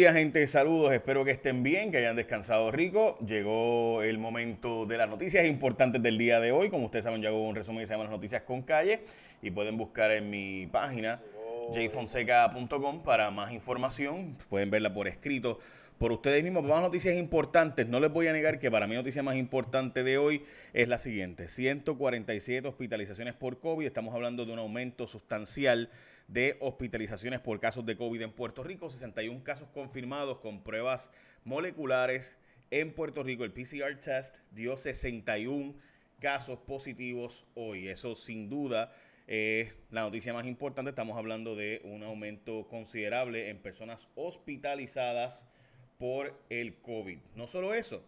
Hola gente, saludos, espero que estén bien, que hayan descansado rico. Llegó el momento de las noticias importantes del día de hoy. Como ustedes saben, yo hago un resumen que se llama Las Noticias con Calle y pueden buscar en mi página jfonseca.com para más información. Pueden verla por escrito por ustedes mismos. Más noticias importantes. No les voy a negar que para mí noticia más importante de hoy es la siguiente. 147 hospitalizaciones por COVID. Estamos hablando de un aumento sustancial de hospitalizaciones por casos de COVID en Puerto Rico. 61 casos confirmados con pruebas moleculares en Puerto Rico. El PCR test dio 61 casos positivos hoy. Eso sin duda es la noticia más importante. Estamos hablando de un aumento considerable en personas hospitalizadas por el COVID. No solo eso,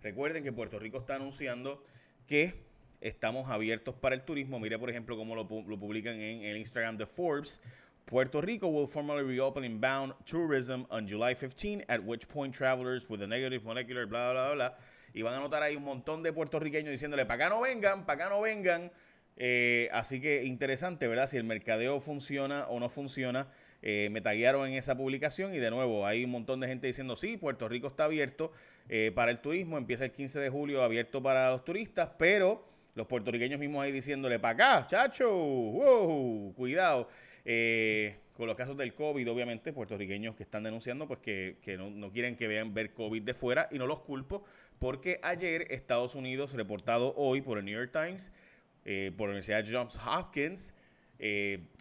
recuerden que Puerto Rico está anunciando que estamos abiertos para el turismo. Mire, por ejemplo, cómo lo, publican en el Instagram de Forbes. Puerto Rico will formally reopen inbound tourism on July 15, at which point travelers with a negative molecular, bla, bla, bla, Y van a notar ahí un montón de puertorriqueños diciéndole, para acá no vengan, para acá no vengan. Eh, así que interesante, ¿verdad? Si el mercadeo funciona o no funciona eh, me taguearon en esa publicación y de nuevo hay un montón de gente diciendo, sí, Puerto Rico está abierto eh, para el turismo, empieza el 15 de julio abierto para los turistas, pero los puertorriqueños mismos ahí diciéndole, para acá, chacho, wow, cuidado. Eh, con los casos del COVID, obviamente, puertorriqueños que están denunciando, pues que, no, quieren que vean ver COVID de fuera, y no los culpo, porque ayer Estados Unidos, reportado hoy por el New York Times, por la Universidad Johns Hopkins,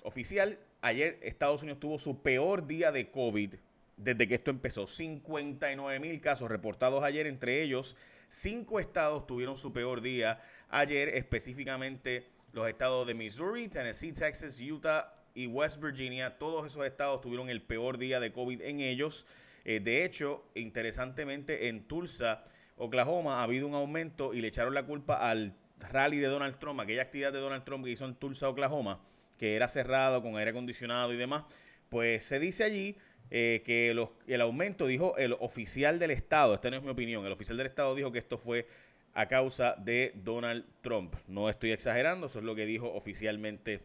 oficial, Ayer Estados Unidos tuvo su peor día de COVID desde que esto empezó. 59 mil casos reportados ayer, entre ellos cinco estados tuvieron su peor día ayer, específicamente los estados de Missouri, Tennessee, Texas, Utah y West Virginia. Todos esos estados tuvieron el peor día de COVID en ellos. Eh, de hecho, interesantemente, en Tulsa, Oklahoma, ha habido un aumento y le echaron la culpa al rally de Donald Trump, aquella actividad de Donald Trump que hizo en Tulsa, Oklahoma que era cerrado con aire acondicionado y demás, pues se dice allí eh, que el aumento, dijo el oficial del Estado, esta no es mi opinión, el oficial del Estado dijo que esto fue a causa de Donald Trump. No estoy exagerando, eso es lo que dijo oficialmente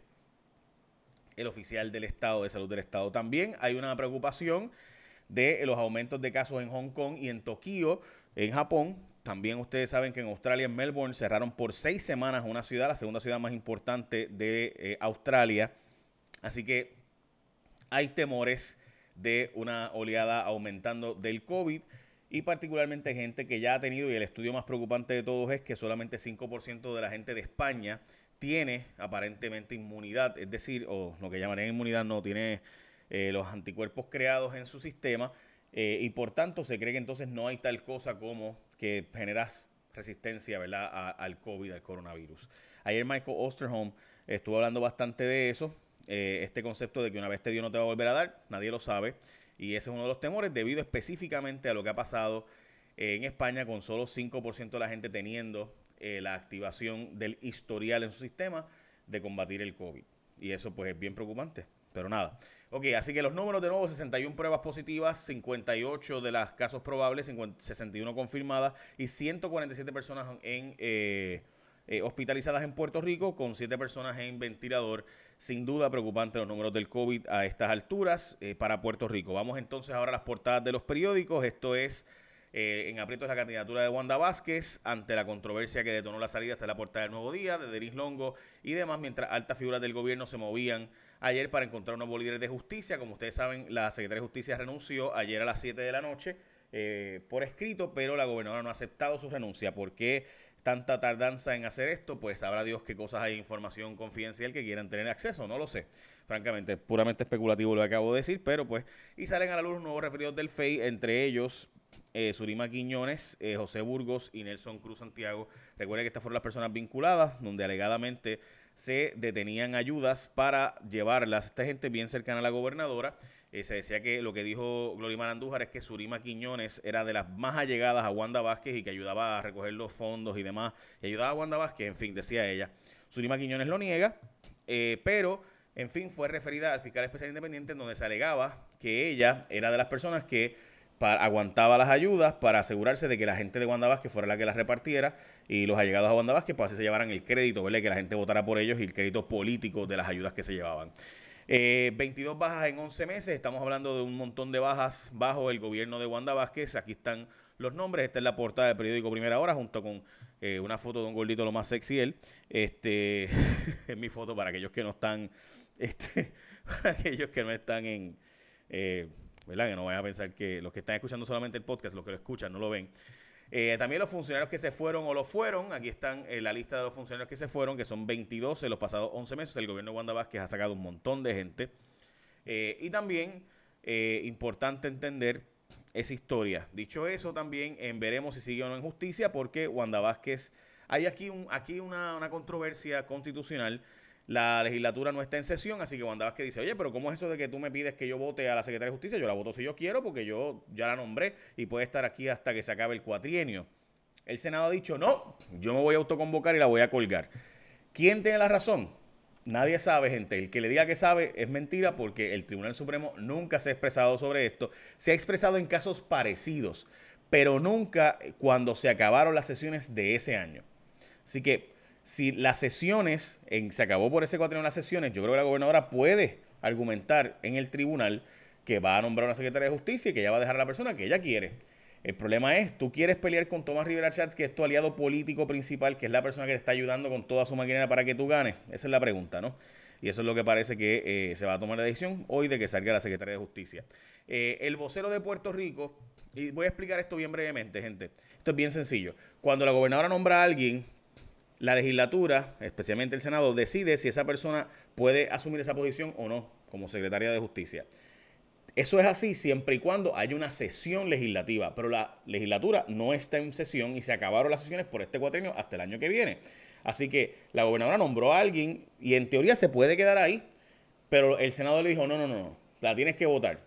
el oficial del Estado de Salud del Estado. También hay una preocupación de los aumentos de casos en Hong Kong y en Tokio, en Japón, también ustedes saben que en Australia, en Melbourne, cerraron por seis semanas una ciudad, la segunda ciudad más importante de eh, Australia. Así que hay temores de una oleada aumentando del COVID y particularmente gente que ya ha tenido, y el estudio más preocupante de todos es que solamente 5% de la gente de España tiene aparentemente inmunidad, es decir, o lo que llamarían inmunidad no, tiene eh, los anticuerpos creados en su sistema eh, y por tanto se cree que entonces no hay tal cosa como que generas resistencia ¿verdad? al COVID, al coronavirus. Ayer Michael Osterholm estuvo hablando bastante de eso, eh, este concepto de que una vez te dio no te va a volver a dar, nadie lo sabe, y ese es uno de los temores debido específicamente a lo que ha pasado en España con solo 5% de la gente teniendo eh, la activación del historial en su sistema de combatir el COVID. Y eso pues es bien preocupante. Pero nada. Ok, así que los números de nuevo, 61 pruebas positivas, 58 de las casos probables, 61 confirmadas y 147 personas en, eh, eh, hospitalizadas en Puerto Rico con 7 personas en ventilador. Sin duda preocupante los números del COVID a estas alturas eh, para Puerto Rico. Vamos entonces ahora a las portadas de los periódicos. Esto es... en aprietos la candidatura de Wanda Vázquez ante la controversia que detonó la salida hasta la portada del Nuevo Día, de Denis Longo y demás, mientras altas figuras del gobierno se movían ayer para encontrar un nuevo de justicia. Como ustedes saben, la secretaria de justicia renunció ayer a las 7 de la noche eh, por escrito, pero la gobernadora no ha aceptado su renuncia. ¿Por qué tanta tardanza en hacer esto? Pues sabrá Dios qué cosas hay información confidencial que quieran tener acceso, no lo sé. Francamente, puramente especulativo lo que acabo de decir, pero pues, y salen a la luz nuevos referidos del FEI, entre ellos eh, Surima Quiñones, eh, José Burgos y Nelson Cruz Santiago. Recuerden que estas fueron las personas vinculadas, donde alegadamente se detenían ayudas para llevarlas. Esta gente bien cercana a la gobernadora. Eh, se decía que lo que dijo Glorimar Andújar es que Surima Quiñones era de las más allegadas a Wanda Vázquez y que ayudaba a recoger los fondos y demás. Y ayudaba a Wanda Vázquez, en fin, decía ella. Surima Quiñones lo niega, eh, pero, en fin, fue referida al fiscal especial independiente en donde se alegaba que ella era de las personas que aguantaba las ayudas para asegurarse de que la gente de Wanda Vázquez fuera la que las repartiera y los allegados a Wanda Vázquez pues así se llevaran el crédito, ¿verdad? que la gente votara por ellos y el crédito político de las ayudas que se llevaban. 22 eh, bajas en 11 meses, estamos hablando de un montón de bajas bajo el gobierno de Wanda Vázquez. Aquí están los nombres, esta es la portada del periódico Primera Hora, junto con eh, una foto de un gordito lo más sexy él. Este es mi foto para aquellos que no están, este, para aquellos que no están en, eh, ¿verdad? Que no vayan a pensar que los que están escuchando solamente el podcast, los que lo escuchan, no lo ven. Eh, también los funcionarios que se fueron o lo fueron, aquí están en la lista de los funcionarios que se fueron, que son 22 en los pasados 11 meses. El gobierno de Wanda Vázquez ha sacado un montón de gente. y también, importante entender esa historia. Dicho eso, también en veremos si sigue o no en justicia, porque Wanda Vázquez, hay aquí, un, aquí una, una controversia constitucional. La legislatura no está en sesión, así que Wanda Vázquez dice, oye, pero ¿cómo es eso de que tú me pides que yo vote a la Secretaría de Justicia? Yo la voto si yo quiero, porque yo ya la nombré y puede estar aquí hasta que se acabe el cuatrienio. El Senado ha dicho, no, yo me voy a autoconvocar y la voy a colgar. ¿Quién tiene la razón? Nadie sabe, gente. El que le diga que sabe es mentira porque el Tribunal Supremo nunca se ha expresado sobre esto. Se ha expresado en casos parecidos, pero nunca cuando se acabaron las sesiones de ese año. Así que si las sesiones, en, se acabó por ese cuatro las sesiones, yo creo que la gobernadora puede argumentar en el tribunal que va a nombrar una secretaria de justicia y que ella va a dejar a la persona que ella quiere. El problema es, tú quieres pelear con Tomás Rivera Chats, que es tu aliado político principal, que es la persona que te está ayudando con toda su maquinaria para que tú ganes. Esa es la pregunta, ¿no? Y eso es lo que parece que eh, se va a tomar la decisión hoy de que salga la Secretaría de Justicia. Eh, el vocero de Puerto Rico, y voy a explicar esto bien brevemente, gente. Esto es bien sencillo. Cuando la gobernadora nombra a alguien, la legislatura, especialmente el Senado, decide si esa persona puede asumir esa posición o no como secretaria de Justicia. Eso es así siempre y cuando haya una sesión legislativa, pero la legislatura no está en sesión y se acabaron las sesiones por este cuatrienio hasta el año que viene. Así que la gobernadora nombró a alguien y en teoría se puede quedar ahí, pero el Senado le dijo, no, no, no, la tienes que votar.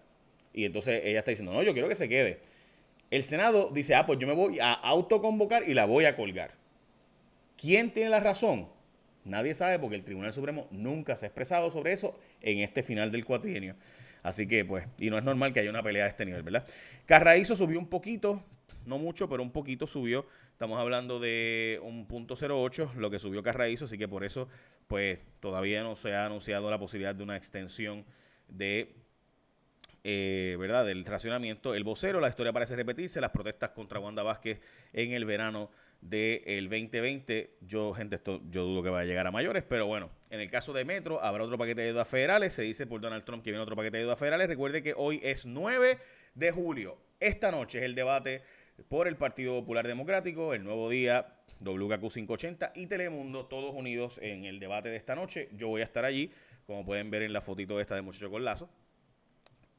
Y entonces ella está diciendo, no, yo quiero que se quede. El Senado dice, ah, pues yo me voy a autoconvocar y la voy a colgar. ¿Quién tiene la razón? Nadie sabe porque el Tribunal Supremo nunca se ha expresado sobre eso en este final del cuatrienio. Así que, pues, y no es normal que haya una pelea de este nivel, ¿verdad? Carraízo subió un poquito, no mucho, pero un poquito subió. Estamos hablando de un punto 08, lo que subió Carraízo, así que por eso, pues, todavía no se ha anunciado la posibilidad de una extensión de eh, ¿verdad? del racionamiento. El vocero, la historia parece repetirse, las protestas contra Wanda Vázquez en el verano del 2020. Yo, gente, esto yo dudo que vaya a llegar a mayores, pero bueno, en el caso de Metro habrá otro paquete de deudas federales. Se dice por Donald Trump que viene otro paquete de deudas federales. Recuerde que hoy es 9 de julio. Esta noche es el debate por el Partido Popular Democrático, el nuevo día WKQ 580 y Telemundo, todos unidos en el debate de esta noche. Yo voy a estar allí, como pueden ver en la fotito esta de Muchacho con Lazo.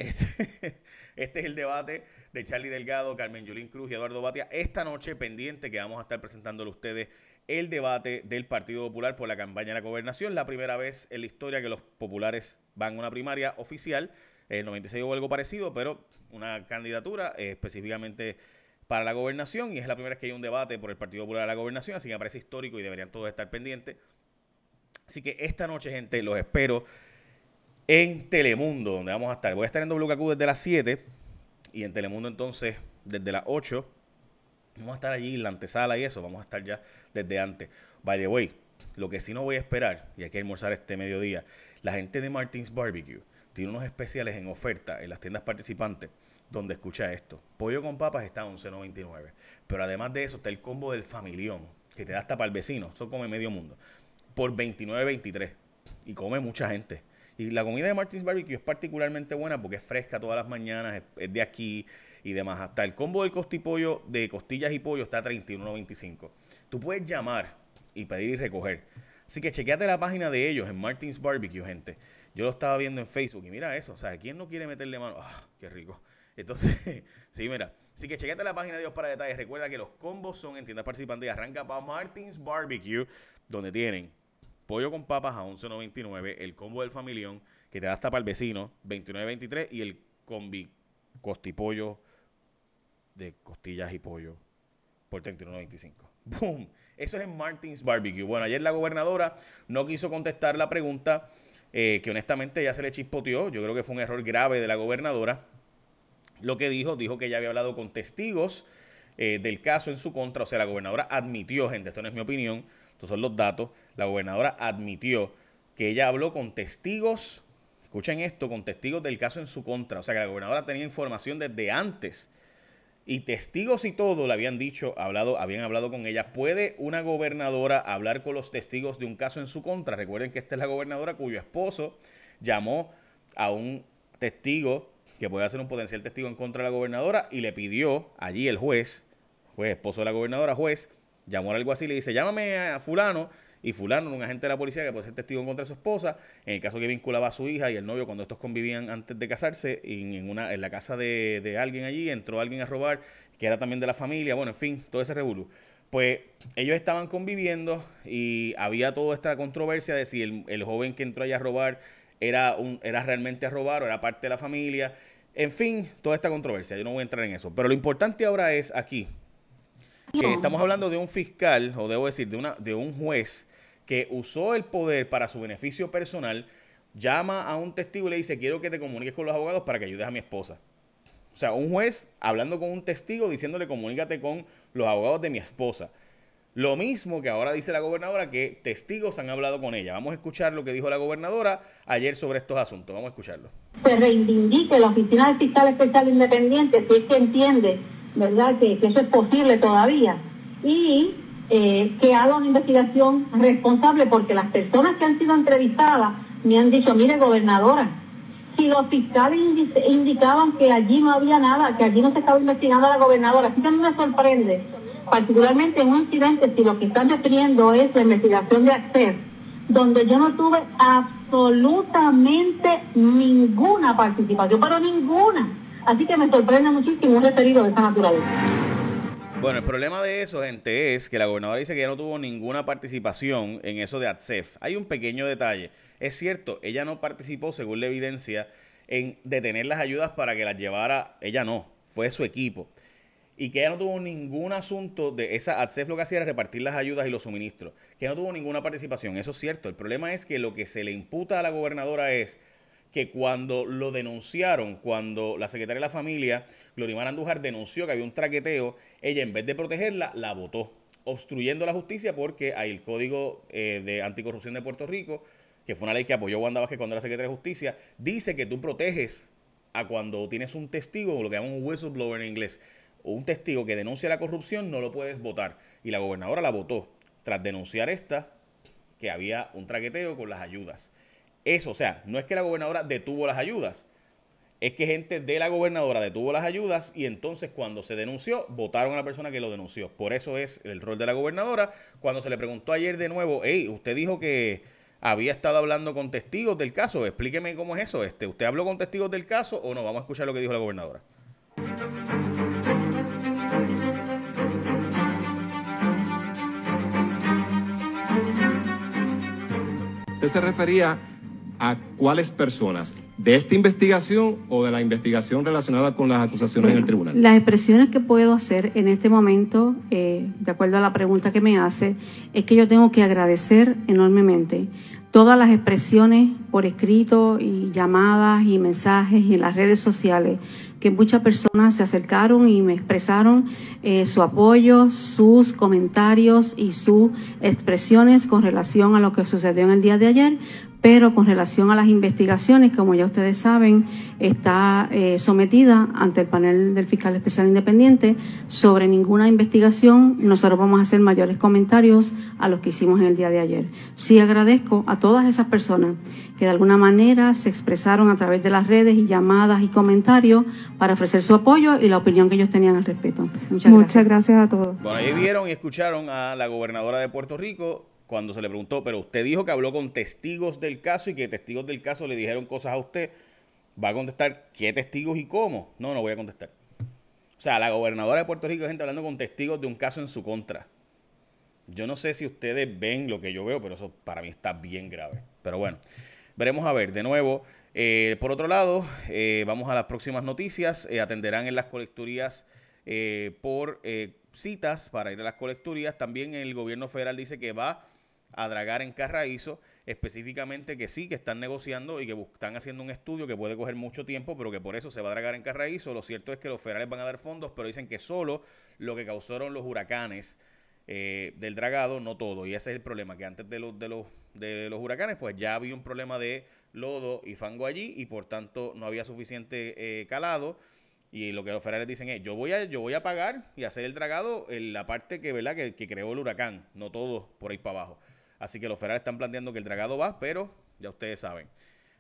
Este, este, es el debate de Charlie Delgado, Carmen Yulín Cruz y Eduardo Batia. Esta noche pendiente que vamos a estar presentándole a ustedes el debate del Partido Popular por la campaña de la gobernación. La primera vez en la historia que los populares van a una primaria oficial. El 96 hubo algo parecido, pero una candidatura eh, específicamente para la gobernación y es la primera vez que hay un debate por el Partido Popular de la gobernación, así que me parece histórico y deberían todos estar pendientes. Así que esta noche, gente, los espero en Telemundo, donde vamos a estar. Voy a estar en WKQ desde las 7 y en Telemundo entonces desde las 8. Vamos a estar allí en la antesala y eso, vamos a estar ya desde antes. By the way, lo que sí no voy a esperar, y hay que almorzar este mediodía, la gente de Martins Barbecue tiene unos especiales en oferta en las tiendas participantes donde escucha esto. Pollo con papas está a 11.99. Pero además de eso está el combo del familión, que te da hasta para el vecino, eso come medio mundo, por 29.23. Y come mucha gente. Y la comida de Martins Barbecue es particularmente buena porque es fresca todas las mañanas, es, de aquí y demás. Hasta el combo del costipollo de costillas y pollo está a 31.95. Tú puedes llamar y pedir y recoger. Así que chequeate la página de ellos en Martins Barbecue, gente. Yo lo estaba viendo en Facebook y mira eso, o sea, ¿quién no quiere meterle mano? ¡Ah, qué rico! Entonces, sí, mira. Así que chequeate la página de ellos para detalles. Recuerda que los combos son en tiendas participantes arranca para Martins Barbecue, donde tienen pollo con papas a 11.99, el combo del familión que te da hasta para el vecino 29.23 y el combi costipollo de costillas y pollo por 31.95. ¡Boom! Eso es en Martins Barbecue. Bueno, ayer la gobernadora no quiso contestar la pregunta eh, que honestamente ya se le chispoteó. Yo creo que fue un error grave de la gobernadora. Lo que dijo, dijo que ya había hablado con testigos eh, del caso en su contra. O sea, la gobernadora admitió, gente, esto no es mi opinión, estos son los datos. La gobernadora admitió que ella habló con testigos escuchen esto, con testigos del caso en su contra. O sea que la gobernadora tenía información desde antes. Y testigos y todo le habían dicho, hablado, habían hablado con ella. ¿Puede una gobernadora hablar con los testigos de un caso en su contra? Recuerden que esta es la gobernadora cuyo esposo llamó a un testigo que puede ser un potencial testigo en contra de la gobernadora y le pidió allí el juez, juez, esposo de la gobernadora, juez, llamó al alguacil y le dice, llámame a fulano y fulano, un agente de la policía que puede ser testigo contra su esposa, en el caso que vinculaba a su hija y el novio cuando estos convivían antes de casarse, en, una, en la casa de, de alguien allí entró alguien a robar, que era también de la familia, bueno, en fin, todo ese revuelo. Pues ellos estaban conviviendo y había toda esta controversia de si el, el joven que entró allá a robar era, un, era realmente a robar o era parte de la familia. En fin, toda esta controversia. Yo no voy a entrar en eso. Pero lo importante ahora es aquí que estamos hablando de un fiscal, o debo decir, de, una, de un juez que usó el poder para su beneficio personal, llama a un testigo y le dice, quiero que te comuniques con los abogados para que ayudes a mi esposa. O sea, un juez hablando con un testigo diciéndole, comunícate con los abogados de mi esposa. Lo mismo que ahora dice la gobernadora, que testigos han hablado con ella. Vamos a escuchar lo que dijo la gobernadora ayer sobre estos asuntos. Vamos a escucharlo. Se reivindique la Oficina del Fiscal Especial Independiente, si es que entiende, ¿verdad?, que, eso es posible todavía. Y eh, que haga una investigación responsable, porque las personas que han sido entrevistadas me han dicho, mire, gobernadora, si los fiscales indicaban que allí no había nada, que allí no se estaba investigando a la gobernadora, así que a mí me sorprende particularmente en un incidente, si lo que están refiriendo es la investigación de acceso, donde yo no tuve absolutamente ninguna participación, pero ninguna. Así que me sorprende muchísimo un referido de esa naturaleza. Bueno, el problema de eso, gente, es que la gobernadora dice que ya no tuvo ninguna participación en eso de ATSEF. Hay un pequeño detalle. Es cierto, ella no participó, según la evidencia, en detener las ayudas para que las llevara, ella no, fue su equipo y que ella no tuvo ningún asunto de esa ADCEF lo que hacía era repartir las ayudas y los suministros, que no tuvo ninguna participación, eso es cierto. El problema es que lo que se le imputa a la gobernadora es que cuando lo denunciaron, cuando la secretaria de la familia, Glorimar Andújar, denunció que había un traqueteo, ella en vez de protegerla, la votó, obstruyendo la justicia porque hay el Código eh, de Anticorrupción de Puerto Rico, que fue una ley que apoyó Wanda Vázquez cuando era secretaria de Justicia, dice que tú proteges a cuando tienes un testigo, lo que llaman un whistleblower en inglés, un testigo que denuncia la corrupción, no lo puedes votar. Y la gobernadora la votó tras denunciar esta, que había un traqueteo con las ayudas. Eso, o sea, no es que la gobernadora detuvo las ayudas, es que gente de la gobernadora detuvo las ayudas y entonces cuando se denunció, votaron a la persona que lo denunció. Por eso es el rol de la gobernadora. Cuando se le preguntó ayer de nuevo, hey, usted dijo que había estado hablando con testigos del caso, explíqueme cómo es eso. Este, ¿Usted habló con testigos del caso o no? Vamos a escuchar lo que dijo la gobernadora. Usted se refería a cuáles personas, de esta investigación o de la investigación relacionada con las acusaciones en el tribunal. Las expresiones que puedo hacer en este momento, eh, de acuerdo a la pregunta que me hace, es que yo tengo que agradecer enormemente todas las expresiones por escrito y llamadas y mensajes y en las redes sociales que muchas personas se acercaron y me expresaron eh, su apoyo, sus comentarios y sus expresiones con relación a lo que sucedió en el día de ayer, pero con relación a las investigaciones, como ya ustedes saben, está eh, sometida ante el panel del fiscal especial independiente sobre ninguna investigación. Nosotros vamos a hacer mayores comentarios a los que hicimos en el día de ayer. Sí agradezco a todas esas personas que de alguna manera se expresaron a través de las redes y llamadas y comentarios para ofrecer su apoyo y la opinión que ellos tenían al respecto. Muchas, gracias. a todos. Bueno, ahí vieron y escucharon a la gobernadora de Puerto Rico cuando se le preguntó, pero usted dijo que habló con testigos del caso y que testigos del caso le dijeron cosas a usted. ¿Va a contestar qué testigos y cómo? No, no voy a contestar. O sea, la gobernadora de Puerto Rico, gente hablando con testigos de un caso en su contra. Yo no sé si ustedes ven lo que yo veo, pero eso para mí está bien grave. Pero bueno. Veremos a ver, de nuevo. Eh, por otro lado, eh, vamos a las próximas noticias. Eh, atenderán en las colecturías por citas para ir a las colecturías. También el gobierno federal dice que va a dragar en Carraízo, específicamente que sí, que están negociando y que están haciendo un estudio que puede coger mucho tiempo, pero que por eso se va a dragar en Carraízo. Lo cierto es que los federales van a dar fondos, pero dicen que solo lo que causaron los huracanes del dragado, no todo. Y ese es el problema, que antes de los, de los de los huracanes, pues ya había un problema de lodo y fango allí y por tanto no había suficiente eh, calado. Y lo que los federales dicen es, yo voy a, yo voy a pagar y hacer el dragado en la parte que, ¿verdad? Que, que creó el huracán, no todo por ahí para abajo. Así que los federales están planteando que el dragado va, pero ya ustedes saben,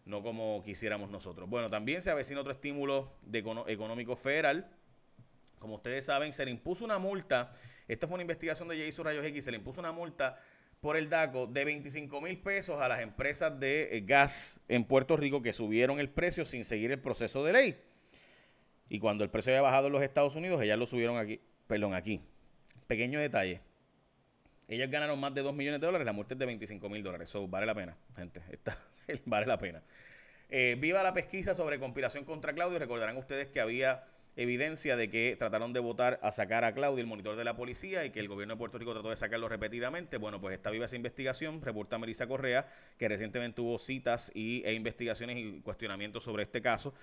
no como quisiéramos nosotros. Bueno, también se avecina otro estímulo de económico federal. Como ustedes saben, se le impuso una multa. Esta fue una investigación de Jason Rayos X. Se le impuso una multa por el DACO de 25 mil pesos a las empresas de eh, gas en Puerto Rico que subieron el precio sin seguir el proceso de ley. Y cuando el precio había bajado en los Estados Unidos, ellas lo subieron aquí. Perdón, aquí. Pequeño detalle. Ellas ganaron más de 2 millones de dólares, la multa es de 25 mil dólares. Eso vale la pena, gente. vale la pena. Eh, viva la pesquisa sobre conspiración contra Claudio. Recordarán ustedes que había evidencia de que trataron de votar a sacar a Claudio, el monitor de la policía, y que el gobierno de Puerto Rico trató de sacarlo repetidamente. Bueno, pues está viva esa investigación, reporta Melissa Correa, que recientemente tuvo citas y, e investigaciones y cuestionamientos sobre este caso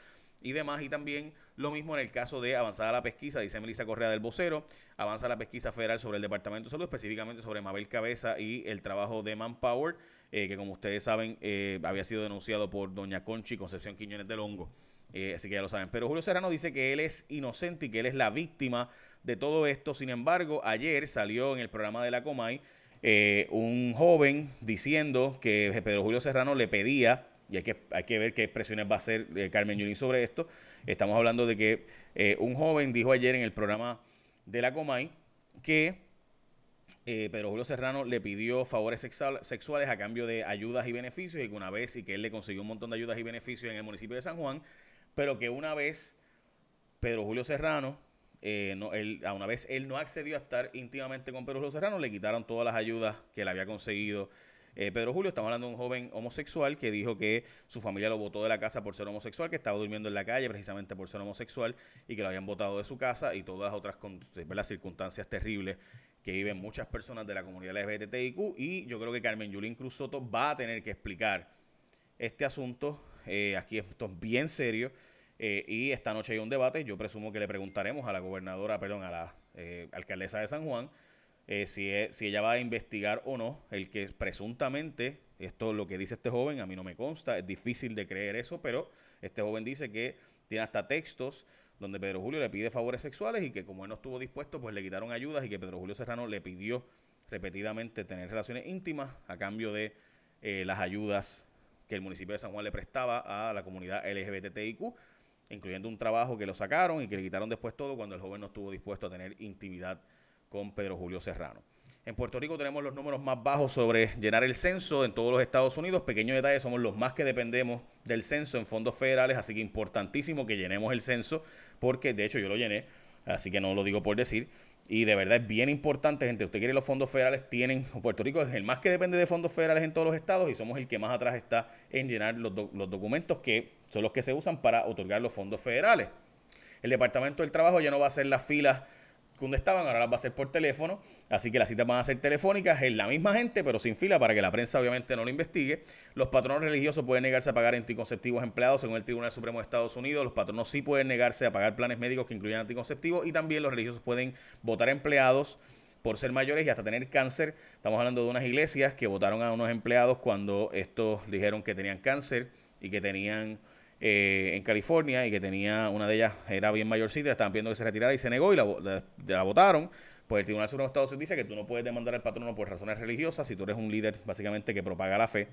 y demás. Y también lo mismo en el caso de avanzada la pesquisa, dice Melissa Correa del vocero, avanza la pesquisa federal sobre el Departamento de Salud, específicamente sobre Mabel Cabeza y el trabajo de Manpower, eh, que como ustedes saben eh, había sido denunciado por doña Conchi Concepción Quiñones del Hongo. Eh, así que ya lo saben. Pero Julio Serrano dice que él es inocente y que él es la víctima de todo esto. Sin embargo, ayer salió en el programa de la Comay un joven diciendo que Pedro Julio Serrano le pedía y hay que, hay que ver qué expresiones va a hacer eh, Carmen Yulín sobre esto. Estamos hablando de que eh, un joven dijo ayer en el programa de la Comay que eh, Pedro Julio Serrano le pidió favores sexuales a cambio de ayudas y beneficios y que una vez y que él le consiguió un montón de ayudas y beneficios en el municipio de San Juan, pero que una vez Pedro Julio Serrano, a una vez él no accedió a estar íntimamente con Pedro Julio Serrano, le quitaron todas las ayudas que él había conseguido eh, Pedro Julio, estamos hablando de un joven homosexual que dijo que su familia lo votó de la casa por ser homosexual, que estaba durmiendo en la calle precisamente por ser homosexual y que lo habían votado de su casa y todas las otras las circunstancias terribles que viven muchas personas de la comunidad LGBTIQ y yo creo que Carmen Yulín Cruz Soto va a tener que explicar este asunto. Eh, aquí esto es bien serio. Eh, y esta noche hay un debate. Yo presumo que le preguntaremos a la gobernadora, perdón, a la alcaldesa de San Juan eh, si, si ella va a investigar o no, el que presuntamente, esto lo que dice este joven, a mí no me consta, es difícil de creer eso, pero este joven dice que tiene hasta textos donde Pedro Julio le pide favores sexuales y que como él no estuvo dispuesto, pues le quitaron ayudas y que Pedro Julio Serrano le pidió repetidamente tener relaciones íntimas a cambio de eh, las ayudas que el municipio de San Juan le prestaba a la comunidad LGBTIQ, incluyendo un trabajo que lo sacaron y que le quitaron después todo cuando el joven no estuvo dispuesto a tener intimidad con Pedro Julio Serrano. En Puerto Rico tenemos los números más bajos sobre llenar el censo en todos los Estados Unidos. Pequeño detalle, somos los más que dependemos del censo en fondos federales, así que importantísimo que llenemos el censo, porque de hecho yo lo llené, así que no lo digo por decir. Y de verdad es bien importante, gente. Usted quiere los fondos federales, tienen. Puerto Rico es el más que depende de fondos federales en todos los estados y somos el que más atrás está en llenar los, los documentos que son los que se usan para otorgar los fondos federales. El Departamento del Trabajo ya no va a hacer las filas donde estaban, ahora las va a hacer por teléfono, así que las citas van a ser telefónicas, es la misma gente, pero sin fila para que la prensa obviamente no lo investigue. Los patronos religiosos pueden negarse a pagar anticonceptivos empleados según el Tribunal Supremo de Estados Unidos, los patronos sí pueden negarse a pagar planes médicos que incluyan anticonceptivos y también los religiosos pueden votar empleados por ser mayores y hasta tener cáncer. Estamos hablando de unas iglesias que votaron a unos empleados cuando estos dijeron que tenían cáncer y que tenían eh, en California y que tenía una de ellas, era bien mayorcita, estaban pidiendo que se retirara y se negó y la, la, votaron. Pues el Tribunal Supremo de Estados Unidos dice que tú no puedes demandar al patrono por razones religiosas si tú eres un líder básicamente que propaga la fe.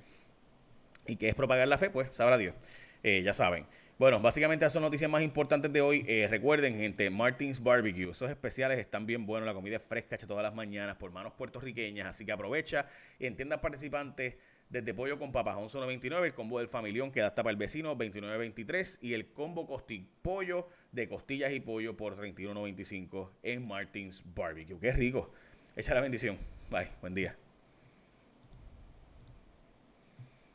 ¿Y qué es propagar la fe? Pues sabrá Dios. Eh, ya saben. Bueno, básicamente esas son noticias más importantes de hoy. Eh, recuerden, gente, Martins Barbecue. Esos especiales están bien buenos. La comida es fresca hecha todas las mañanas por manos puertorriqueñas. Así que aprovecha en tiendas participantes desde pollo con papas 11.99, el combo del familión que da hasta para el vecino 29.23 y el combo costi pollo de costillas y pollo por 31.95 en Martins Barbecue. Qué rico. Echa la bendición. Bye. Buen día.